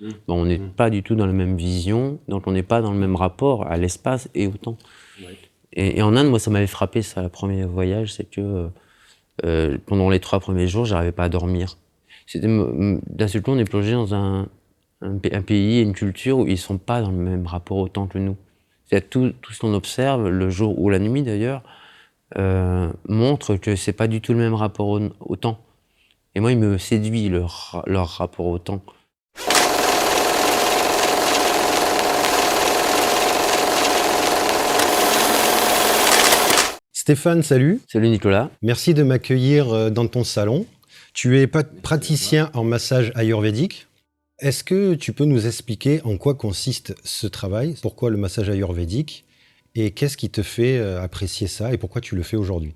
Bon, on n'est pas du tout dans la même vision, donc on n'est pas dans le même rapport à l'espace et au temps. Et, en Inde, moi, ça m'avait frappé, ça, le premier voyage, c'est que euh, pendant les trois premiers jours, j'arrivais pas à dormir. D'un seul coup, on est plongé dans un, un, pays et une culture où ils sont pas dans le même rapport au temps que nous. Tout, tout ce qu'on observe, le jour ou la nuit d'ailleurs, euh, montre que c'est pas du tout le même rapport au, temps. Et moi, il me séduit leur, leur rapport au temps. Stéphane, salut. Salut Nicolas. Merci de m'accueillir euh, dans ton salon. Tu es praticien en massage ayurvédique. Est-ce que tu peux nous expliquer en quoi consiste ce travail? Pourquoi le massage ayurvédique? Et qu'est-ce qui te fait euh, apprécier ça? Et pourquoi tu le fais aujourd'hui?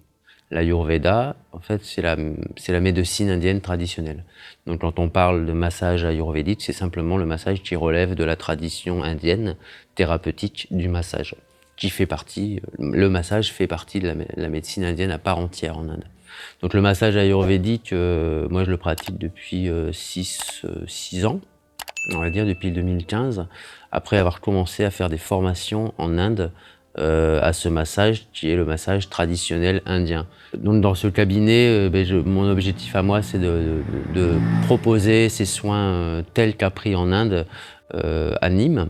L'ayurveda, en fait, c'est la, la médecine indienne traditionnelle. Donc quand on parle de massage ayurvédique, c'est simplement le massage qui relève de la tradition indienne thérapeutique du massage qui fait partie, le massage fait partie de la, médecine indienne à part entière en Inde. Donc le massage ayurvédique, euh, moi je le pratique depuis 6 euh, ans, on va dire depuis 2015, après avoir commencé à faire des formations en Inde euh, à ce massage qui est le massage traditionnel indien. Donc dans ce cabinet, ben, mon objectif à moi c'est de, proposer ces soins tels qu'appris en Inde à Nîmes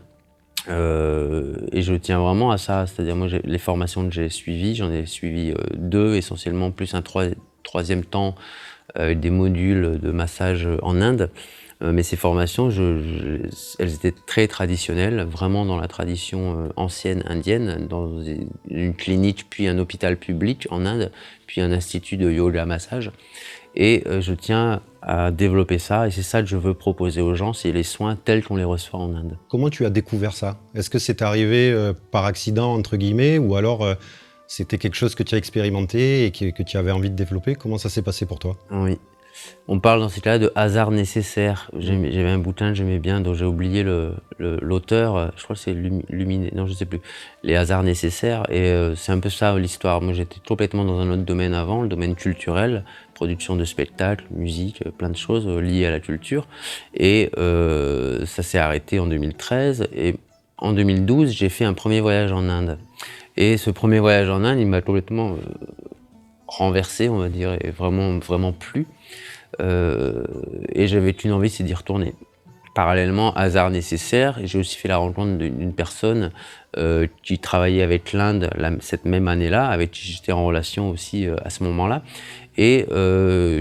euh, et je tiens vraiment à ça, c'est-à-dire moi les formations que j'ai suivies, j'en ai suivi euh, deux essentiellement, plus un troisième temps avec des modules de massage en Inde. Euh, mais ces formations, elles étaient très traditionnelles, vraiment dans la tradition ancienne indienne, dans une clinique puis un hôpital public en Inde, puis un institut de yoga massage. Et euh, je tiens à développer ça, et c'est ça que je veux proposer aux gens, c'est les soins tels qu'on les reçoit en Inde. Comment tu as découvert ça? Est-ce que c'est arrivé euh, par accident, entre guillemets, ou alors euh, c'était quelque chose que tu as expérimenté et que, que tu avais envie de développer? Comment ça s'est passé pour toi? Oui. On parle dans ces cas-là de hasard nécessaire. J'avais un bouquin que j'aimais bien, dont j'ai oublié l'auteur. Le, je crois que c'est Luminé, non, je sais plus. Les hasards nécessaires. Et euh, c'est un peu ça l'histoire. Moi, j'étais complètement dans un autre domaine avant, le domaine culturel, production de spectacles, musique, plein de choses euh, liées à la culture. Et euh, ça s'est arrêté en 2013. Et en 2012, j'ai fait un premier voyage en Inde. Et ce premier voyage en Inde, il m'a complètement renversé, on va dire, et vraiment, vraiment plu. Euh, et j'avais une envie, c'est d'y retourner. Parallèlement, hasard nécessaire, j'ai aussi fait la rencontre d'une personne euh, qui travaillait avec l'Inde cette même année-là, avec qui j'étais en relation aussi euh, à ce moment-là, et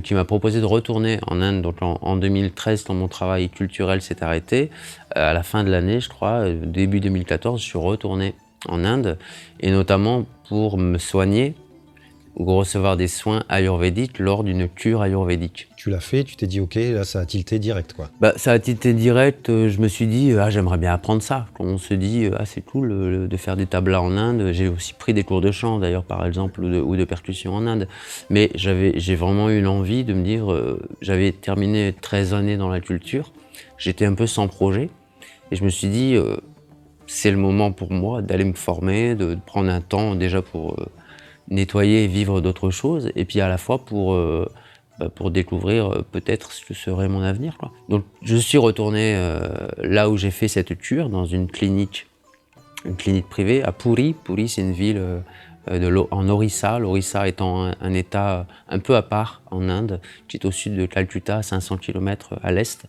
qui m'a proposé de retourner en Inde. Donc en, 2013, quand mon travail culturel s'est arrêté, à la fin de l'année, je crois, début 2014, je suis retourné en Inde, et notamment pour me soigner ou recevoir des soins ayurvédiques lors d'une cure ayurvédique. Tu l'as fait, tu t'es dit ok, là ça a tilté direct quoi. Bah, ça a tilté direct, euh, je me suis dit ah j'aimerais bien apprendre ça. Quand on se dit ah c'est cool de faire des tablas en Inde, j'ai aussi pris des cours de chant d'ailleurs par exemple ou de, percussion en Inde. Mais j'avais j'ai vraiment eu l'envie de me dire euh, j'avais terminé 13 années dans la culture, j'étais un peu sans projet et je me suis dit euh, c'est le moment pour moi d'aller me former, de, prendre un temps déjà pour nettoyer et vivre d'autres choses, et puis à la fois pour, euh, bah, pour découvrir euh, peut-être ce que serait mon avenir. Donc je suis retourné euh, là où j'ai fait cette cure, dans une clinique, une clinique privée à Puri. Puri, c'est une ville euh, en Orissa, l'Orissa étant un, État un peu à part en Inde, qui est au sud de Calcutta, 500 km à l'est,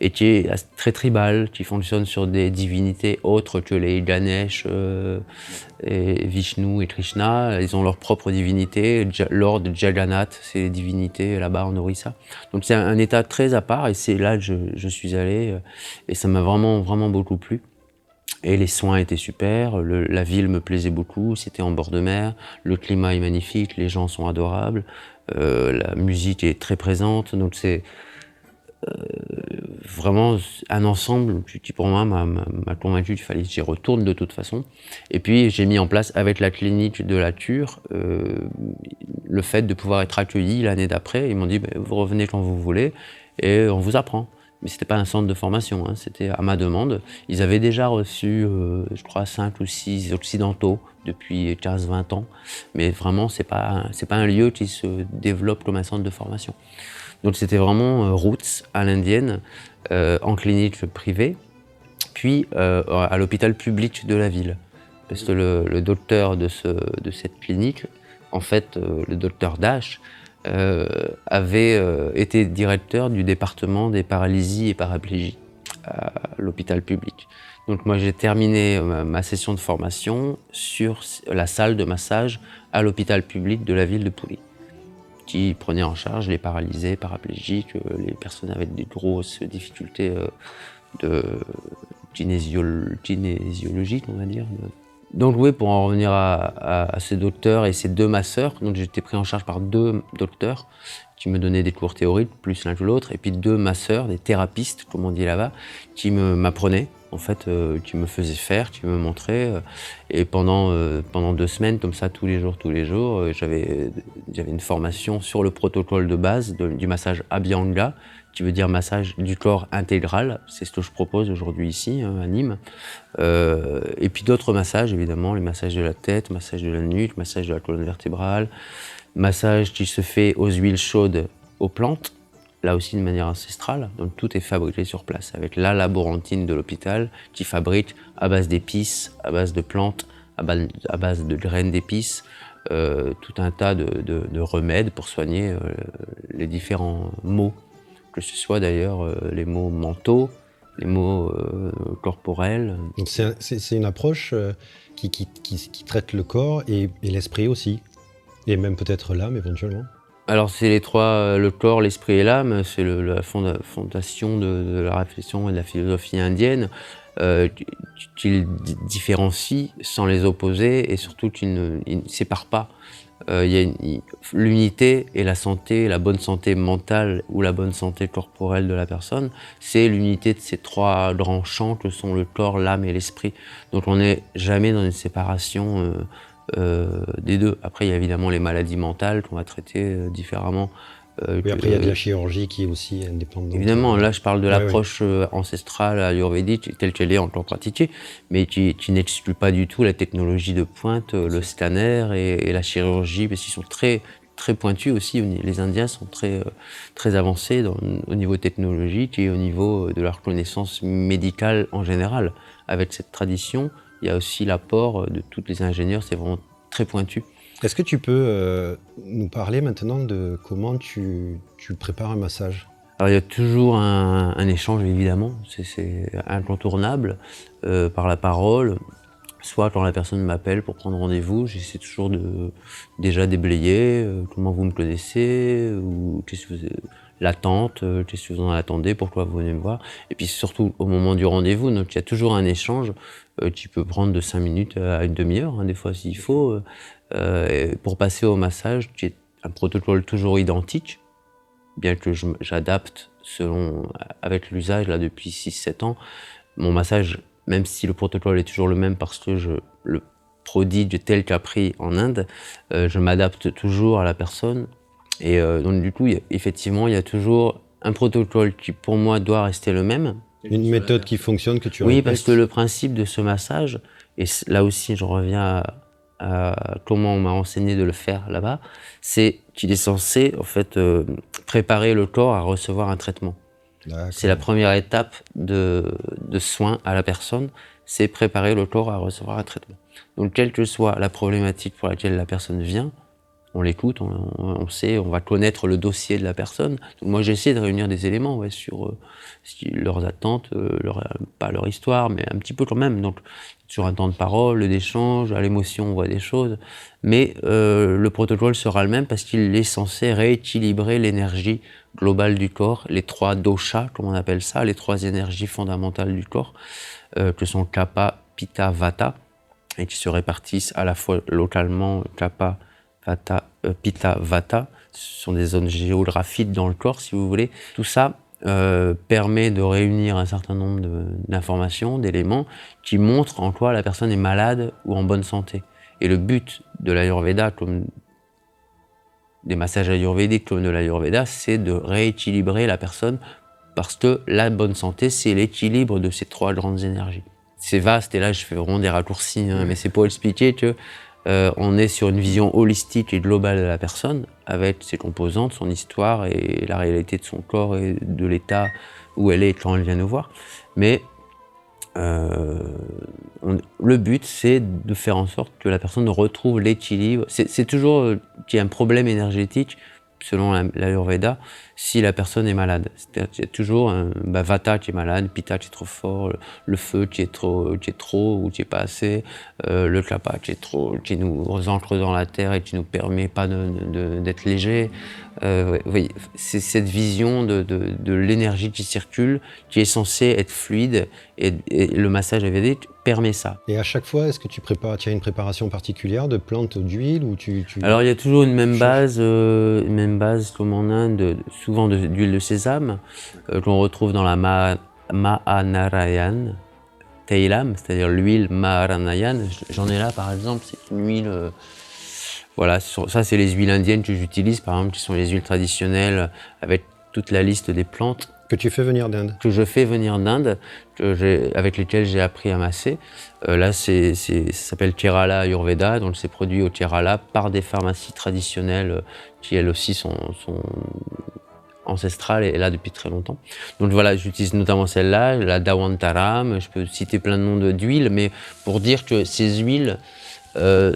et qui est très tribal, qui fonctionne sur des divinités autres que les Ganesh, euh, et Vishnu et Krishna. Ils ont leur propre divinité. Lord Jagannath, c'est les divinités là-bas en Orissa. Donc c'est un, État très à part, et c'est là que je, je suis allé, euh, et ça m'a vraiment, vraiment beaucoup plu. Et les soins étaient super, la ville me plaisait beaucoup, c'était en bord de mer, le climat est magnifique, les gens sont adorables, euh, la musique est très présente, donc c'est euh, vraiment un ensemble qui pour moi m'a convaincu qu'il fallait que j'y retourne de toute façon. Et puis j'ai mis en place avec la clinique de la cure euh, le fait de pouvoir être accueilli l'année d'après. Ils m'ont dit ben, vous revenez quand vous voulez et on vous apprend mais c'était pas un centre de formation, hein, c'était à ma demande. Ils avaient déjà reçu, euh, je crois, 5 ou 6 occidentaux depuis 15-20 ans, mais vraiment, c'est pas, pas un lieu qui se développe comme un centre de formation. Donc c'était vraiment euh, roots à l'indienne, en clinique privée, puis à l'hôpital public de la ville. Parce que le, docteur de, de, cette clinique, en fait, le docteur Dash, avait été directeur du département des paralysies et paraplégies à l'hôpital public. Donc moi j'ai terminé ma, session de formation sur la salle de massage à l'hôpital public de la ville de Pouilly, qui prenait en charge les paralysés, paraplégiques, euh, les personnes avec des grosses difficultés euh, de kinésiologiques, on va dire. Donc oui, pour en revenir à, ces docteurs et ces deux masseurs, donc j'étais pris en charge par deux docteurs qui me donnaient des cours théoriques, plus l'un que l'autre, et puis deux masseurs, des thérapistes, comme on dit là-bas, qui m'apprenaient en fait, euh, qui me faisait faire, qui me montrait. Euh, et pendant, euh, pendant deux semaines, comme ça, tous les jours, tous les jours, j'avais une formation sur le protocole de base du massage Abhyanga, qui veut dire massage du corps intégral. C'est ce que je propose aujourd'hui ici, hein, à Nîmes. et puis d'autres massages, évidemment, les massages de la tête, massage de la nuque, massage de la colonne vertébrale, massage qui se fait aux huiles chaudes aux plantes là aussi de manière ancestrale. Donc tout est fabriqué sur place avec la laborantine de l'hôpital qui fabrique à base d'épices, à base de plantes, à base, de graines d'épices, euh, tout un tas de, remèdes pour soigner euh, les différents maux, que ce soit d'ailleurs euh, les maux mentaux, les maux corporels. C'est une approche qui, traite le corps et l'esprit aussi, et même peut-être l'âme éventuellement alors c'est les trois, euh, le corps, l'esprit et l'âme, c'est la fondation de, la réflexion et de la philosophie indienne, euh, qu'ils différencient sans les opposer et surtout qu'ils ne, séparent pas. Euh, l'unité et la santé, la bonne santé mentale ou la bonne santé corporelle de la personne, c'est l'unité de ces trois grands champs que sont le corps, l'âme et l'esprit. Donc on n'est jamais dans une séparation euh, euh, des deux. Après, il y a évidemment les maladies mentales qu'on va traiter différemment. Euh, après, il y a de la chirurgie qui est aussi indépendante. Évidemment, là, je parle de l'approche ancestrale ayurvédique telle qu'elle est encore pratiquée, mais qui, n'exclut pas du tout la technologie de pointe, le scanner et, la chirurgie, parce qu'ils sont très, très pointus aussi. Les Indiens sont très, très avancés au niveau technologique et au niveau de leur connaissance médicale en général. Avec cette tradition, il y a aussi l'apport de tous les ingénieurs, c'est vraiment très pointu. Est-ce que tu peux euh, nous parler maintenant de comment tu, prépares un massage? Alors il y a toujours un, échange évidemment, c'est incontournable euh, par la parole. Soit quand la personne m'appelle pour prendre rendez-vous, j'essaie toujours de déjà déblayer euh, comment vous me connaissez ou qu'est-ce que vous, l'attente, euh, qu'est-ce que vous en attendez, pourquoi vous venez me voir. Et puis surtout au moment du rendez-vous, donc il y a toujours un échange euh, qui peut prendre de 5 minutes à une demi-heure, hein, des fois s'il faut, euh, pour passer au massage, qui est un protocole toujours identique, bien que j'adapte selon avec l'usage là depuis 6-7 ans. Mon massage, même si le protocole est toujours le même parce que je le prodigue tel qu'appris en Inde, je m'adapte toujours à la personne et euh, donc du coup, effectivement, il y a toujours un protocole qui pour moi doit rester le même. Une méthode qui fonctionne que tu Oui, parce que le principe de ce massage, et là aussi je reviens à, comment on m'a enseigné de le faire là-bas, c'est qu'il est censé en fait euh, préparer le corps à recevoir un traitement. C'est la première étape de, de soin à la personne, c'est préparer le corps à recevoir un traitement. Donc quelle que soit la problématique pour laquelle la personne vient, on l'écoute, on, sait, on va connaître le dossier de la personne. moi, j'essaie de réunir des éléments sur euh, leurs attentes, euh, pas leur histoire, mais un petit peu quand même. Donc, sur un temps de parole, d'échange, à l'émotion, on voit des choses. Mais euh, le protocole sera le même parce qu'il est censé rééquilibrer l'énergie globale du corps, les trois doshas, comme on appelle ça, les trois énergies fondamentales du corps, que sont kappa, pitta, vata, et qui se répartissent à la fois localement, kappa, Vata, euh, Pitta, Vata. Ce sont des zones géographiques dans le corps, si vous voulez. Tout ça euh, permet de réunir un certain nombre d'informations, d'éléments qui montrent en quoi la personne est malade ou en bonne santé. Et le but de l'Ayurveda, comme des massages ayurvédiques comme de l'Ayurveda, c'est de rééquilibrer la personne parce que la bonne santé, c'est l'équilibre de ces trois grandes énergies. C'est vaste et là je fais vraiment des raccourcis, hein, mais c'est pour expliquer que euh, on est sur une vision holistique et globale de la personne, avec ses composantes, son histoire et la réalité de son corps et de l'état où elle est quand elle vient nous voir. Mais euh, le but, c'est de faire en sorte que la personne retrouve l'équilibre. C'est toujours euh, qu'il y a un problème énergétique selon l'Ayurveda, si la personne est malade. Il y a toujours un Vata qui est malade, Pitta qui est trop fort, le feu qui est trop, qui est trop ou qui est pas assez, euh, le Kapha qui est trop, qui nous ancre dans la terre et qui nous permet pas d'être léger. Euh, oui, c'est cette vision de, l'énergie qui circule, qui est censée être fluide, et, le massage ayurvédique permet ça. Et à chaque fois, est-ce que tu prépares, tu as une préparation particulière de plantes d'huile ou tu, Alors il y a toujours une même base, euh, une même base comme en Inde, souvent d'huile de, sésame euh, qu'on retrouve dans la ma, Mahanarayan Teilam, c'est-à-dire l'huile Mahanarayan. J'en ai là par exemple, c'est une huile. Euh, voilà, ça c'est les huiles indiennes que j'utilise par exemple, qui sont les huiles traditionnelles avec toute la liste des plantes. Que tu fais venir d'Inde Que je fais venir d'Inde, avec lesquelles j'ai appris à masser. Euh, là, c'est, ça s'appelle Kerala Ayurveda, donc c'est produit au Kerala par des pharmacies traditionnelles qui elles aussi sont, sont ancestrale et là depuis très longtemps. Donc voilà, j'utilise notamment celle-là, la Dawantaram, je peux citer plein de noms d'huiles, mais pour dire que ces huiles, euh,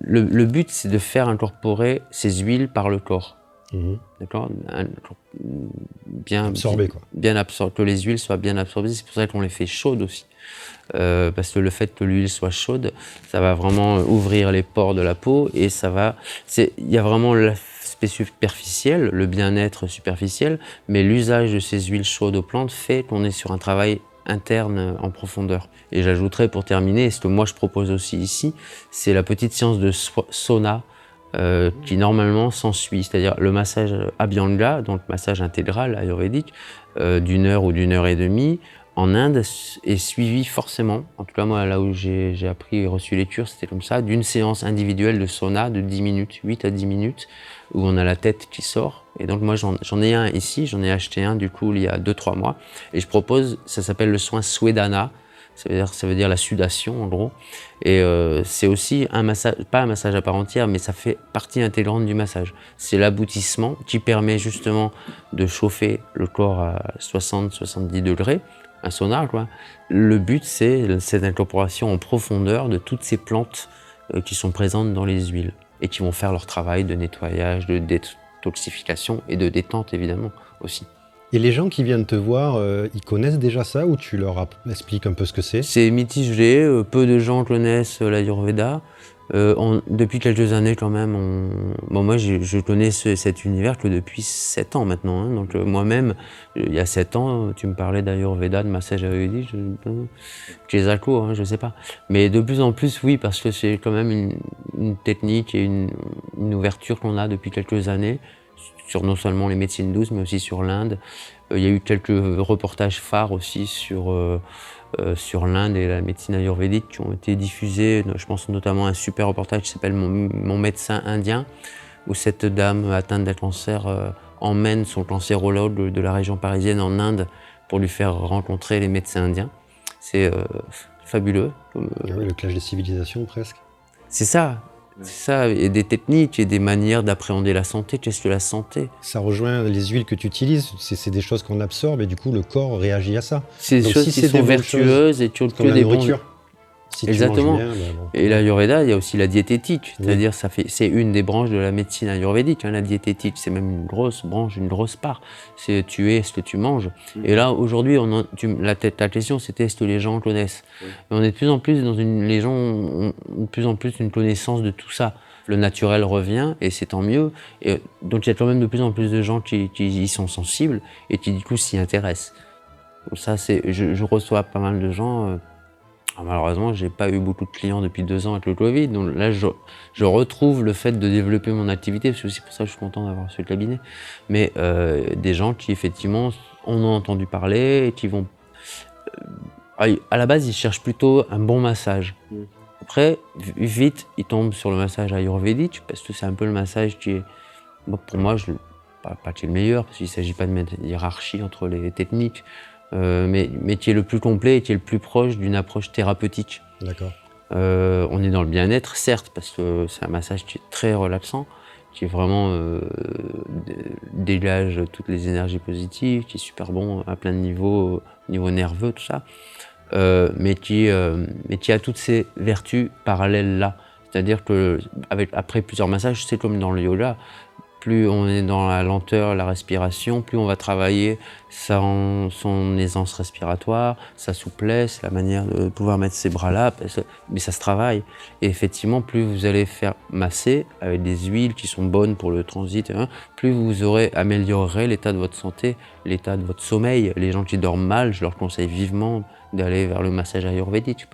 le, but c'est de faire incorporer ces huiles par le corps. Mhm. D'accord Bien absorbé, quoi. Bien absorbé, que les huiles soient bien absorbées. C'est pour ça qu'on les fait chaudes aussi. Euh, parce que le fait que l'huile soit chaude, ça va vraiment ouvrir les pores de la peau et ça va. Il y a vraiment l'aspect superficiel, le bien-être superficiel, mais l'usage de ces huiles chaudes aux plantes fait qu'on est sur un travail interne en profondeur. Et j'ajouterais pour terminer, ce que moi je propose aussi ici, c'est la petite séance de sauna euh, qui normalement s'ensuit, c'est-à-dire le massage Abhyanga, donc massage intégral ayurvédique, euh, d'une heure ou d'une heure et demie, en Inde est suivi forcément, en tout cas moi là où j'ai appris et reçu les cures, c'était comme ça, d'une séance individuelle de sauna de 10 minutes, 8 à 10 minutes, où on a la tête qui sort. Et donc moi j'en ai un ici, j'en ai acheté un du coup il y a 2-3 mois, et je propose, ça s'appelle le soin Swedana, ça veut dire, la sudation en gros. Et euh, c'est aussi un massage, pas un massage à part entière, mais ça fait partie intégrante du massage. C'est l'aboutissement qui permet justement de chauffer le corps à 60-70 degrés, un sauna quoi. Le but c'est cette incorporation en profondeur de toutes ces plantes euh, qui sont présentes dans les huiles et qui vont faire leur travail de nettoyage, de détoxification et de détente évidemment aussi. Et les gens qui viennent te voir, euh, ils connaissent déjà ça ou tu leur expliques un peu ce que c'est? C'est mitigé, euh, peu de gens connaissent euh, l'Ayurveda. depuis quelques années quand même, bon, moi je, connais cet univers que depuis 7 ans maintenant. Hein. donc moi-même, il y a 7 ans, tu me parlais d'Ayurveda, de massage ayurvédique, je, les accro, hein, je sais pas. Mais de plus en plus, oui, parce que c'est quand même une, technique et une ouverture qu'on a depuis quelques années sur non seulement les médecines douces, mais aussi sur l'Inde. Euh, il y a eu quelques reportages phares aussi sur, euh, euh, sur l'Inde et la médecine ayurvédique qui ont été diffusés. Je pense notamment à un super reportage qui s'appelle mon, médecin indien, où cette dame atteinte d'un cancer emmène son cancérologue de la région parisienne en Inde pour lui faire rencontrer les médecins indiens. C'est fabuleux. Ah oui, le clash des civilisations presque. C'est ça. C'est ça, et des techniques et des manières d'appréhender la santé. Qu'est-ce que la santé? Ça rejoint les huiles que tu utilises, c'est des choses qu'on absorbe et du coup le corps réagit à ça. C'est des choses qui sont vertueuses et tu comme la nourriture. Exactement. Ben et l'ayurveda, il y a aussi la diététique, c'est-à-dire ça fait, c'est une des branches de la médecine ayurvédique. Hein, la diététique, c'est même une grosse branche, une grosse part. C'est tu es ce que tu manges. Mm. Et là, aujourd'hui, on la, ta question, c'était est-ce que les gens connaissent On est de plus en plus dans une, les gens ont de plus en plus une connaissance de tout ça. Le naturel revient et c'est tant mieux. Et donc il y a quand même de plus en plus de gens qui, y sont sensibles et qui du coup s'y intéressent. ça, c'est, je, je, reçois pas mal de gens. Euh, ah, malheureusement, j'ai pas eu beaucoup de clients depuis deux ans avec le Covid. Donc là, je, retrouve le fait de développer mon activité. C'est aussi pour ça que je suis content d'avoir ce cabinet. Mais euh, des gens qui, effectivement, en ont entendu parler et qui vont. Euh, à la base, ils cherchent plutôt un bon massage. Mm. Après, vite, ils tombent sur le massage ayurvédique parce que c'est un peu le massage qui est. pour moi, je, pas, pas qui est le meilleur parce qu'il ne s'agit pas de mettre une hiérarchie entre les techniques. Euh, mais, mais, qui est le plus complet et qui est le plus proche d'une approche thérapeutique. D'accord. Euh, on est dans le bien-être, certes, parce que c'est un massage qui est très relaxant, qui est vraiment euh, dégage toutes les énergies positives, qui est super bon à plein de niveaux, niveau nerveux, tout ça, euh, mais, qui, euh, mais qui a toutes ces vertus parallèles là. C'est-à-dire que avec, après plusieurs massages, c'est comme dans le yoga, plus on est dans la lenteur, la respiration, plus on va travailler son, son aisance respiratoire, sa souplesse, la manière de pouvoir mettre ses bras là, mais ça se travaille. Et effectivement, plus vous allez faire masser avec des huiles qui sont bonnes pour le transit, hein, plus vous aurez amélioré l'état de votre santé, l'état de votre sommeil. Les gens qui dorment mal, je leur conseille vivement d'aller vers le massage ayurvédique.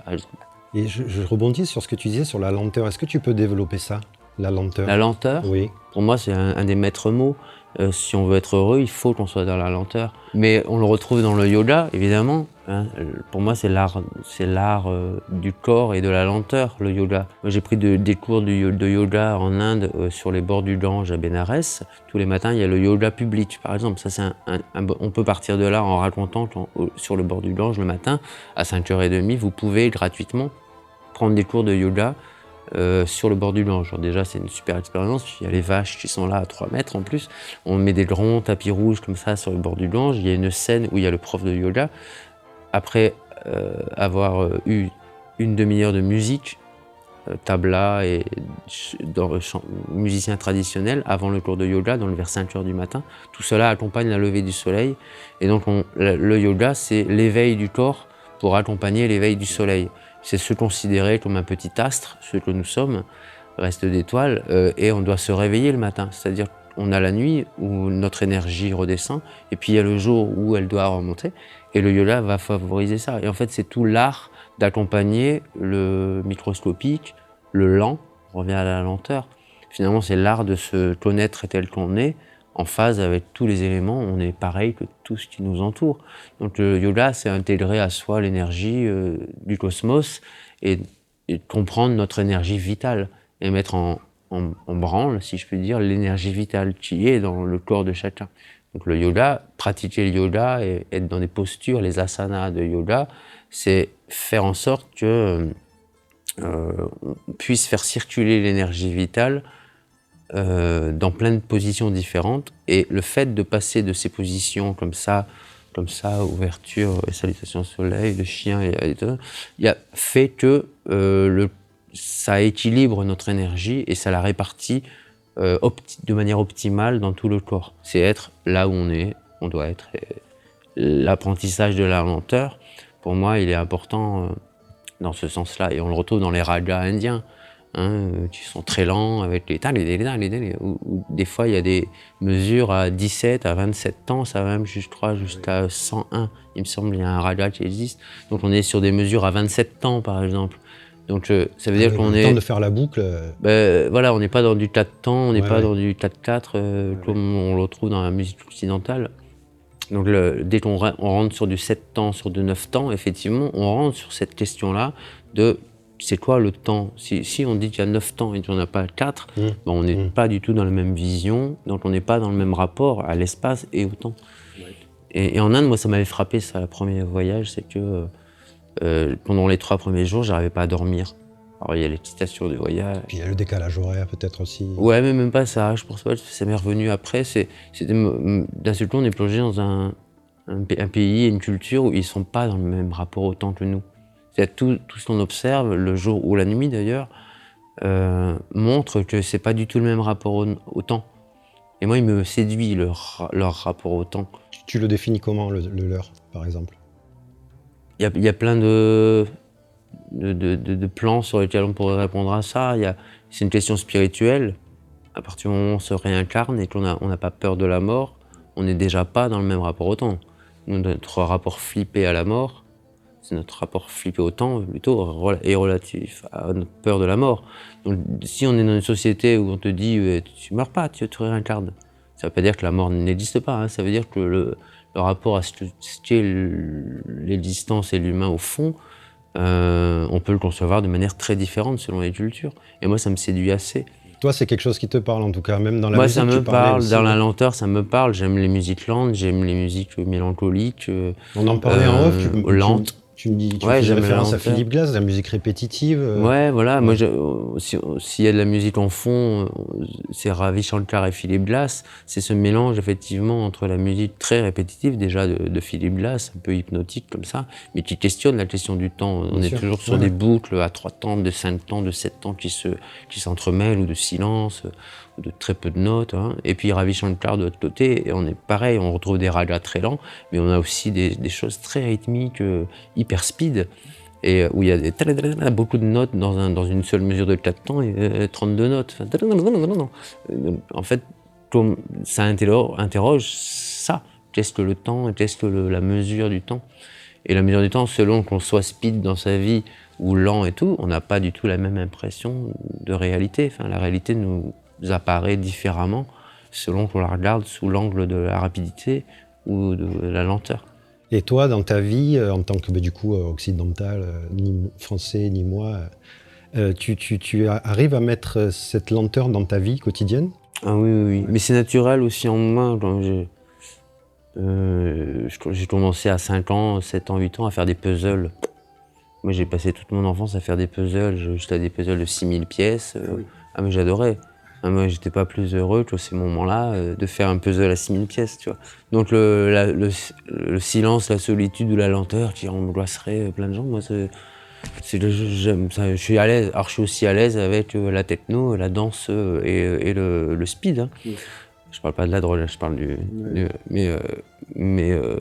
Et je rebondis sur ce que tu disais sur la lenteur. Est-ce que tu peux développer ça? La lenteur. La lenteur Oui. Pour moi, c'est un, des maîtres mots. Euh, si on veut être heureux, il faut qu'on soit dans la lenteur. Mais on le retrouve dans le yoga, évidemment. Hein. Pour moi, c'est l'art, c'est l'art euh, du corps et de la lenteur, le yoga. J'ai pris des cours de, yoga en Inde, euh, sur les bords du Gange à Benares. Tous les matins, il y a le yoga public, par exemple. Ça, c'est on peut partir de là en racontant sur le bord du Gange le matin, à 5h30, vous pouvez gratuitement prendre des cours de yoga euh, sur le bord du Gange. déjà, c'est une super expérience. Il y a les vaches qui sont là à 3 mètres en plus. On met des grands tapis rouges comme ça sur le bord du Gange. Il y a une scène où il y a le prof de yoga. Après euh, avoir euh, eu une demi-heure de musique, tabla et dans musicien traditionnel avant le cours de yoga, dans le vers 5 heures du matin. Tout cela accompagne la levée du soleil. Et donc, le yoga, c'est l'éveil du corps pour accompagner l'éveil du soleil c'est se considérer comme un petit astre, ce que nous sommes, reste d'étoiles, euh, et on doit se réveiller le matin. C'est-à-dire qu'on a la nuit où notre énergie redescend, et puis il y a le jour où elle doit remonter, et le yoga va favoriser ça. Et en fait, c'est tout l'art d'accompagner le microscopique, le lent, on revient à la lenteur. Finalement, c'est l'art de se connaître tel qu'on est, en phase avec tous les éléments, on est pareil que tout ce qui nous entoure. Donc le yoga, c'est intégrer à soi l'énergie euh, du cosmos et, comprendre notre énergie vitale et mettre en, branle, si je puis dire, l'énergie vitale qui est dans le corps de chacun. Donc le yoga, pratiquer le yoga et être dans des postures, les asanas de yoga, c'est faire en sorte que euh, on puisse faire circuler l'énergie vitale euh, dans plein de positions différentes. Et le fait de passer de ces positions comme ça, comme ça, ouverture et salutation au soleil, le chien, et, il a fait que euh, le, ça équilibre notre énergie et ça la répartit euh, de manière optimale dans tout le corps. C'est être là où on est, on doit être. L'apprentissage de la lenteur, pour moi, il est important dans ce sens-là. Et on le retrouve dans les ragas indiens. Hein, euh, qui sont très lents avec les tas, les, les, ou, des fois il y a des mesures à 17, à 27 temps, ça va même, je crois, jusqu'à 101. Il me semble, il y a un raga qui existe. Donc on est sur des mesures à 27 temps, par exemple. Donc euh, ça veut dire qu'on est. temps de faire la boucle. Euh. Ben, voilà, on n'est pas dans du 4 temps, on n'est pas dans du 4-4 comme on le retrouve dans la musique occidentale. Donc le, dès qu'on rentre sur du 7 temps, sur du 9 temps, effectivement, on rentre sur cette question-là de c'est quoi le temps? Si, on dit qu'il y a 9 temps et qu'il n'y en a pas 4, mmh. ben, on n'est mmh. pas du tout dans la même vision, donc on n'est pas dans le même rapport à l'espace et au temps. Et, en Inde, moi, ça m'avait frappé, ça, le premier voyage, c'est que euh, pendant les trois premiers jours, j'arrivais pas à dormir. Alors, il y a l'excitation du voyage. Puis il y a le décalage horaire, peut-être aussi. Ouais, mais même pas ça. Je pense pas que ça m'est revenu après. D'un seul coup, on est plongé dans un, un, pays et une culture où ils sont pas dans le même rapport au temps que nous tout, tout ce qu'on observe, le jour ou la nuit d'ailleurs, euh, montre que c'est pas du tout le même rapport au, temps. Et moi, il me séduit leur, leur rapport au temps. Tu le définis comment, le, leur, par exemple? Il y, y a, plein de de, de, de, plans sur lesquels on pourrait répondre à ça. C'est une question spirituelle. À partir du moment où on se réincarne et qu'on n'a on pas peur de la mort, on n'est déjà pas dans le même rapport au temps. Notre rapport flippé à la mort, notre rapport flippé au temps plutôt est relatif à notre peur de la mort. Donc si on est dans une société où on te dit euh, tu meurs pas, tu te réincarnes, ça ne veut pas dire que la mort n'existe pas, hein. ça veut dire que le, rapport à ce qu'est l'existence et l'humain au fond, euh, on peut le concevoir de manière très différente selon les cultures. Et moi, ça me séduit assez. Toi, c'est quelque chose qui te parle en tout cas, même dans la Moi, musique. Moi, ça me parle. Dans la lenteur, ça me parle. J'aime les musiques lentes, j'aime les musiques mélancoliques. On en parlait en off. lentes Tu me dis, tu Ouais, fais référence à. Philippe Glass, la musique répétitive. euh, Ouais, voilà. Moi, euh, si- s'il y a de la musique en fond, euh, c'est Ravi Shankar et Philippe Glass. C'est ce mélange, effectivement, entre la musique très répétitive, déjà de, de Philippe Glass, un peu hypnotique comme ça, mais qui questionne la question du temps. On Bien est sûr. toujours sur Ouais. des boucles à trois temps, de cinq temps, de sept temps qui se qui s'entremêlent, ou de silence, euh, de très peu de notes. hein. Et puis Ravi Shankar de l'autre côté, et on est pareil, on retrouve des ragas très lents, mais on a aussi des, choses très rythmiques, euh, hyper speed et euh, où il y a beaucoup de notes dans, un- dans une seule mesure de 4 temps et euh, 32 notes. En fait, ça interroge, ça. Qu'est-ce que le temps qu'est-ce que la mesure du temps Et la mesure du temps, selon qu'on soit speed dans sa vie ou lent et tout, on n'a pas du tout la même impression de réalité. La réalité nous apparaît différemment selon qu'on la regarde sous l'angle de la rapidité ou de la lenteur. Et toi, dans ta vie, euh, en tant que bah, du coup euh, occidental, euh, ni français, ni moi, tu, tu- tu a- arrives à mettre cette lenteur dans ta vie quotidienne? Ah oui, oui, oui. Mais c'est naturel aussi en moi. Quand j'ai, euh, commencé à 5 ans, 7 ans, 8 ans à faire des puzzles. Moi, j'ai passé toute mon enfance à faire des puzzles. Je- J'étais à des puzzles de 6000 pièces. euh, Ah, mais j'adorais. Ah, moi, j'étais pas plus heureux que ces moments-là euh, de faire un puzzle à 6000 pièces, tu vois. Donc, le, la- le, le silence, la solitude ou la lenteur qui angoisserait plein de gens, moi, c'est. j'aime ça, je suis à l'aise. Alors, je suis aussi à l'aise avec euh, la techno, la danse euh, et, et le, le speed. hein. Je parle pas de la drogue, je parle du. du- mais euh, mais euh,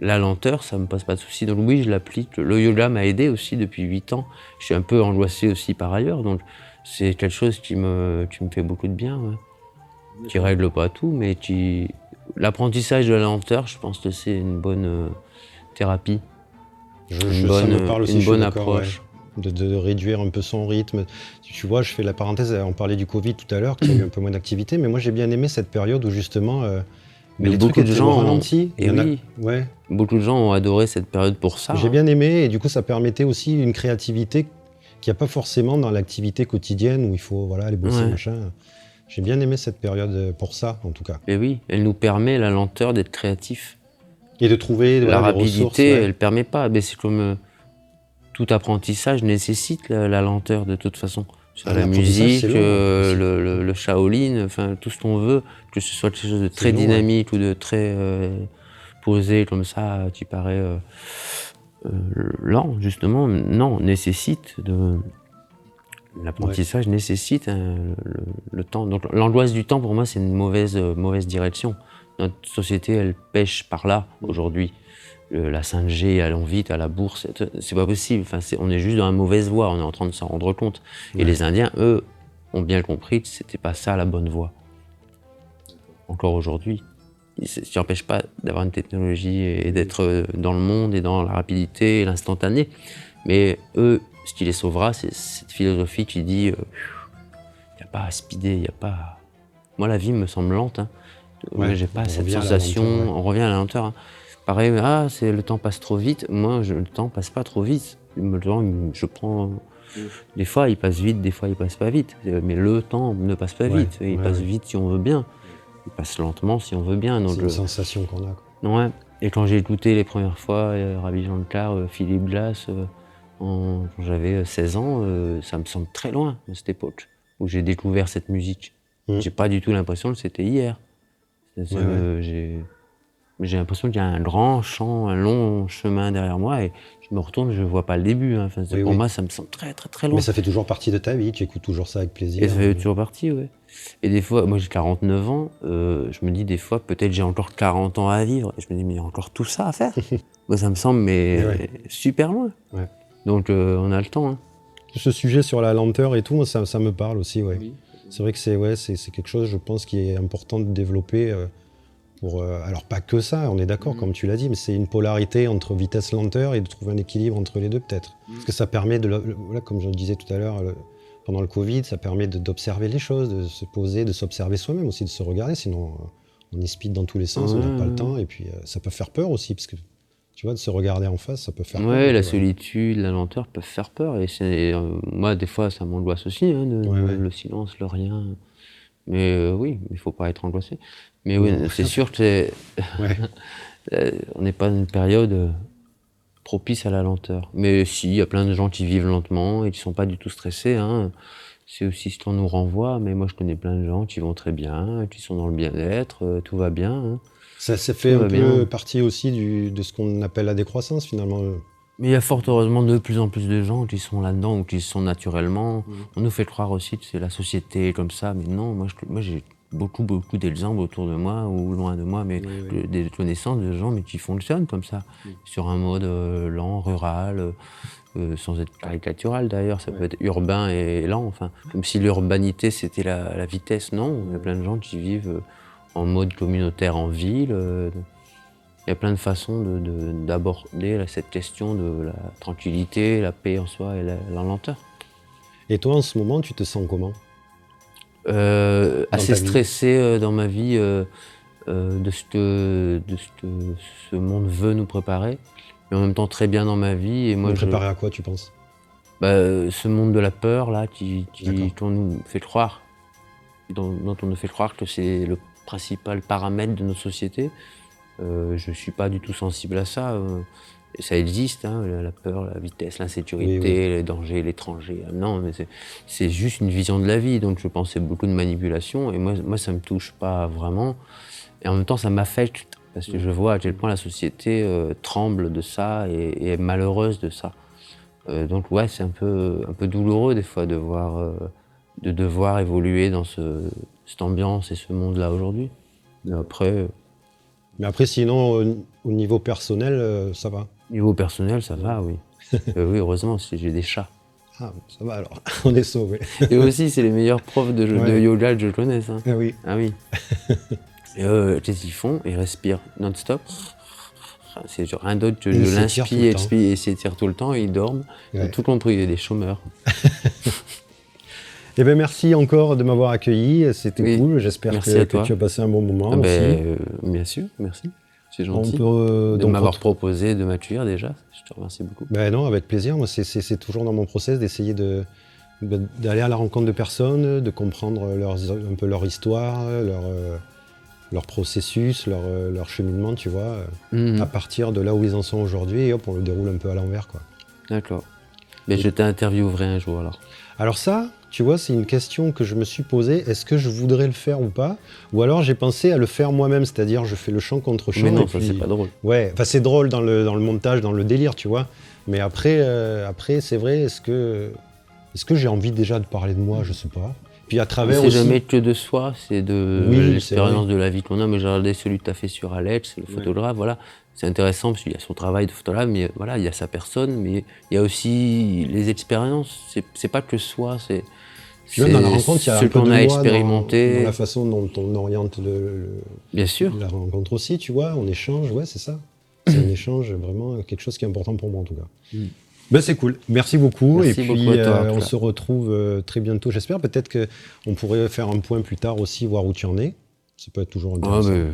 la lenteur, ça me pose pas de souci. Donc, oui, je l'applique. Le yoga m'a aidé aussi depuis 8 ans. Je suis un peu angoissé aussi par ailleurs. Donc, c'est quelque chose qui me, qui me fait beaucoup de bien. ouais. Qui règle pas tout, mais qui. L'apprentissage de la lenteur, je pense que c'est une bonne euh, thérapie. je, Une je- bonne- Ça me parle aussi, une bonne approche. ouais. De, de réduire un peu son rythme. Tu vois, je fais la parenthèse, on parlait du Covid tout à l'heure, qu'il y a eu un peu moins d'activité, mais moi j'ai bien aimé cette période où justement euh, Mais les beaucoup de gens ont- ralenti. Et a- oui. Ouais. Beaucoup de gens ont adoré cette période pour ça. J'ai hein. bien aimé et du coup ça permettait aussi une créativité qu'il n'y a pas forcément dans l'activité quotidienne où il faut voilà, aller bosser, Ouais. machin. J'ai bien aimé cette période pour ça en tout cas. Et oui, elle nous permet la lenteur d'être créatif. Et de trouver la voilà, des rapidité, ouais. elle permet pas. Mais c'est comme euh, tout apprentissage nécessite la, la lenteur de toute façon. Sur Ah, la musique, euh, aussi. le, le, le Shaolin, enfin tout ce qu'on veut, que ce soit quelque chose de très long, ouais. dynamique ou de très euh, posé comme ça, qui paraît euh, euh, lent justement. Non, nécessite de l'apprentissage nécessite hein, le, le temps. Donc l'angoisse du temps pour moi c'est une mauvaise euh, mauvaise direction. Notre société elle pêche par là aujourd'hui. Le- la 5G, allons vite à la bourse, c'est- pas possible. Enfin, c'est- on est juste dans la mauvaise voie, on est en train de s'en rendre compte. Et les Indiens, eux, ont bien compris que c'était pas ça la bonne voie. Encore aujourd'hui. Ça n'empêche pas d'avoir une technologie et d'être euh, dans le monde et dans la rapidité et l'instantané. Mais eux, ce qui les sauvera, c'est cette philosophie qui dit il n'y a pas à speeder, il n'y a pas. Moi, la vie me semble lente. Hein. Ouais, Moi, J'ai pas cette sensation. lenteur, ouais. On revient à la lenteur. hein. Pareil, ah, c'est le temps passe trop vite. Moi, je- le temps passe pas trop vite. Le temps, je prends. Des fois, il passe vite, des fois, il passe pas vite. Euh, Mais le temps ne passe pas Ouais, vite. Il ouais, passe ouais. vite si on veut bien. Il passe lentement si on veut bien. C'est une euh, sensation qu'on a. quoi. Ouais. Et quand j'ai écouté les premières fois euh, Ravi Shankar, euh, Philippe Glass, euh, en- quand j'avais euh, 16 ans, euh, ça me semble très loin de cette époque où j'ai découvert cette musique. Mm. J'ai pas du tout l'impression que c'était hier. C'est- Ouais, euh, J'ai j'ai l'impression qu'il y a un grand champ, un long chemin derrière moi et je me retourne, je vois pas le début. hein. Enfin, Oui, pour oui. moi, ça me semble très très très loin. Mais ça fait toujours partie de ta vie, tu écoutes toujours ça avec plaisir. Et ça fait toujours partie, ouais. Et des fois, moi j'ai 49 ans, euh, je me dis des fois, peut-être j'ai encore 40 ans à vivre. Et je me dis, mais il y a encore tout ça à faire. moi ça me semble, mais ouais. super loin. Ouais. Donc euh, on a le temps. hein. Ce sujet sur la lenteur et tout, ça, ça me parle aussi, ouais. C'est vrai que c'est ouais, c'est quelque chose, je pense, qui est important de développer. euh, pour, euh, alors pas que ça, on est d'accord, Mm. comme tu l'as dit, mais c'est une polarité entre vitesse-lenteur et de trouver un équilibre entre les deux peut-être. Mm. Parce que ça permet de, le- voilà, comme je le disais tout à l'heure, pendant le Covid, ça permet d'observer les choses, de se poser, de s'observer soi-même aussi, de se regarder. Sinon, euh, on est speed dans tous les sens, on n'a pas le ouais. temps, et puis euh, ça peut faire peur aussi, parce que tu vois, de se regarder en face, ça peut faire peur. Ouais, la solitude, la lenteur peuvent faire peur. Et c'est, euh, moi, des fois, ça m'angoisse aussi, hein, de- Ouais, ouais. le silence, le rien. Mais euh, oui, il faut pas être angoissé. Mais oui, c'est sûr que Ouais. Euh, on n'est pas dans une période euh, propice à la lenteur. Mais si, il y a plein de gens qui vivent lentement et qui sont pas du tout stressés. Hein. C'est aussi ce qu'on nous renvoie, mais moi je connais plein de gens qui vont très bien, qui sont dans le bien-être, euh, tout va bien. hein. Ça, ça fait Tout un peu bien. partie aussi du- de ce qu'on appelle la décroissance finalement. Mais il y a fort heureusement de plus en plus de gens qui sont là-dedans ou qui sont naturellement. On nous fait croire aussi que c'est la société comme ça, mais non, moi je- moi, j'ai beaucoup, beaucoup d'exemples autour de moi ou loin de moi, mais Oui, oui. de- des connaissances de gens mais qui fonctionnent comme ça, sur un mode euh, lent, rural, euh, euh, sans être caricatural d'ailleurs, ça peut être urbain et lent, enfin, comme si l'urbanité c'était la, la vitesse. Non, il y a plein de gens qui vivent en mode communautaire en ville. il y a plein de façons de- de- d'aborder cette question de la tranquillité, la paix en soi et la, la lenteur. Et toi en ce moment, tu te sens comment? Assez ta vie. stressé euh, dans ma vie euh, euh, de, ce que, de ce monde veut nous préparer, mais en même temps très bien dans ma vie. Et moi, je- préparer à quoi tu penses? Bah, euh, ce monde de la peur là, qui, qui- qu'on nous fait croire, dont, dont on nous fait croire que c'est le principal paramètre de notre société. Euh, je suis pas du tout sensible à ça. Euh, ça existe, hein, la, peur, la vitesse, l'insécurité, Oui, les dangers, l'étranger. Ah Non, mais c'est- juste une vision de la vie. Donc je pense que c'est beaucoup de manipulation. Et moi, moi, ça me touche pas vraiment. Et en même temps, ça m'affecte parce que je vois à quel point la société euh, tremble de ça et, et est malheureuse de ça. Euh, donc ouais, c'est un peu, un peu douloureux des fois de voir, euh, de devoir évoluer dans ce, cette ambiance et ce monde-là aujourd'hui. Mais après, euh, Mais après, sinon, au, au niveau personnel, euh, ça va. Niveau personnel, ça va, oui. Euh, oui, heureusement, j'ai des chats. Ah, ça va alors. On est sauvés. Et aussi, c'est les meilleurs profs de, Ouais. yoga que je connaisse. hein. Ah oui. Ah oui. Et eux, qu'est-ce qu'ils font? Ils respirent non-stop. C'est rien d'autre que Ils de s'étirent tout le l'inspire, temps. expire et s'étirent tout le temps et ils dorment. Ils Ouais. ont tout compris, il y a des chômeurs. Eh bien, merci encore de m'avoir accueilli. C'était Oui. cool. J'espère que, tu as passé un bon moment Ah aussi. ben, euh, bien sûr, merci. C'est On gentil peut euh, de donc m'avoir proposé de m'accueillir déjà. Je te remercie beaucoup. Ben non, avec plaisir. Moi, c'est- toujours dans mon process d'essayer de d'aller à la rencontre de personnes, de comprendre leurs, un peu leur histoire, leur, euh, leur processus, leur, euh, leur cheminement, tu vois, Mhm. à partir de là où ils en sont aujourd'hui, et hop, on le déroule un peu à l'envers, quoi. D'accord. Mais je t'interviewerai un jour alors. Alors ça, tu vois, c'est une question que je me suis posée. Est-ce que je voudrais le faire ou pas? Ou alors j'ai pensé à le faire moi-même, c'est-à-dire je fais le chant contre chant. Mais non, puis- c'est pas drôle. Ouais, enfin c'est drôle dans le, dans le montage, dans le délire, tu vois. Mais après, euh, après c'est vrai, est-ce que, est-ce que j'ai envie déjà de parler de moi? Je sais pas. Puis à travers C'est aussi. jamais que de soi, c'est de Oui, l'expérience de la vie qu'on a. Mais j'ai regardé celui que tu as fait sur Alex, le Ouais. photographe, voilà. C'est intéressant parce qu'il y a son travail de photographe, mais voilà, il y a sa personne, mais il y a aussi les expériences. C'est pas que soi, c'est. Même dans la rencontre, il y a un peu qu'on de a moi expérimenté. Dans, dans la façon dont on oriente le- le, Bien sûr. la rencontre aussi, tu vois, on échange, ouais, c'est ça. C'est un échange, vraiment quelque chose qui est important pour moi en tout cas. Mm. Ben, c'est cool, merci beaucoup. Merci et puis beaucoup à toi, euh, on se retrouve euh, très bientôt, j'espère. Peut-être qu'on pourrait faire un point plus tard aussi, voir où tu en es. Ça peut être toujours Ah, intéressant. mais,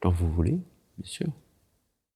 quand vous voulez, bien sûr.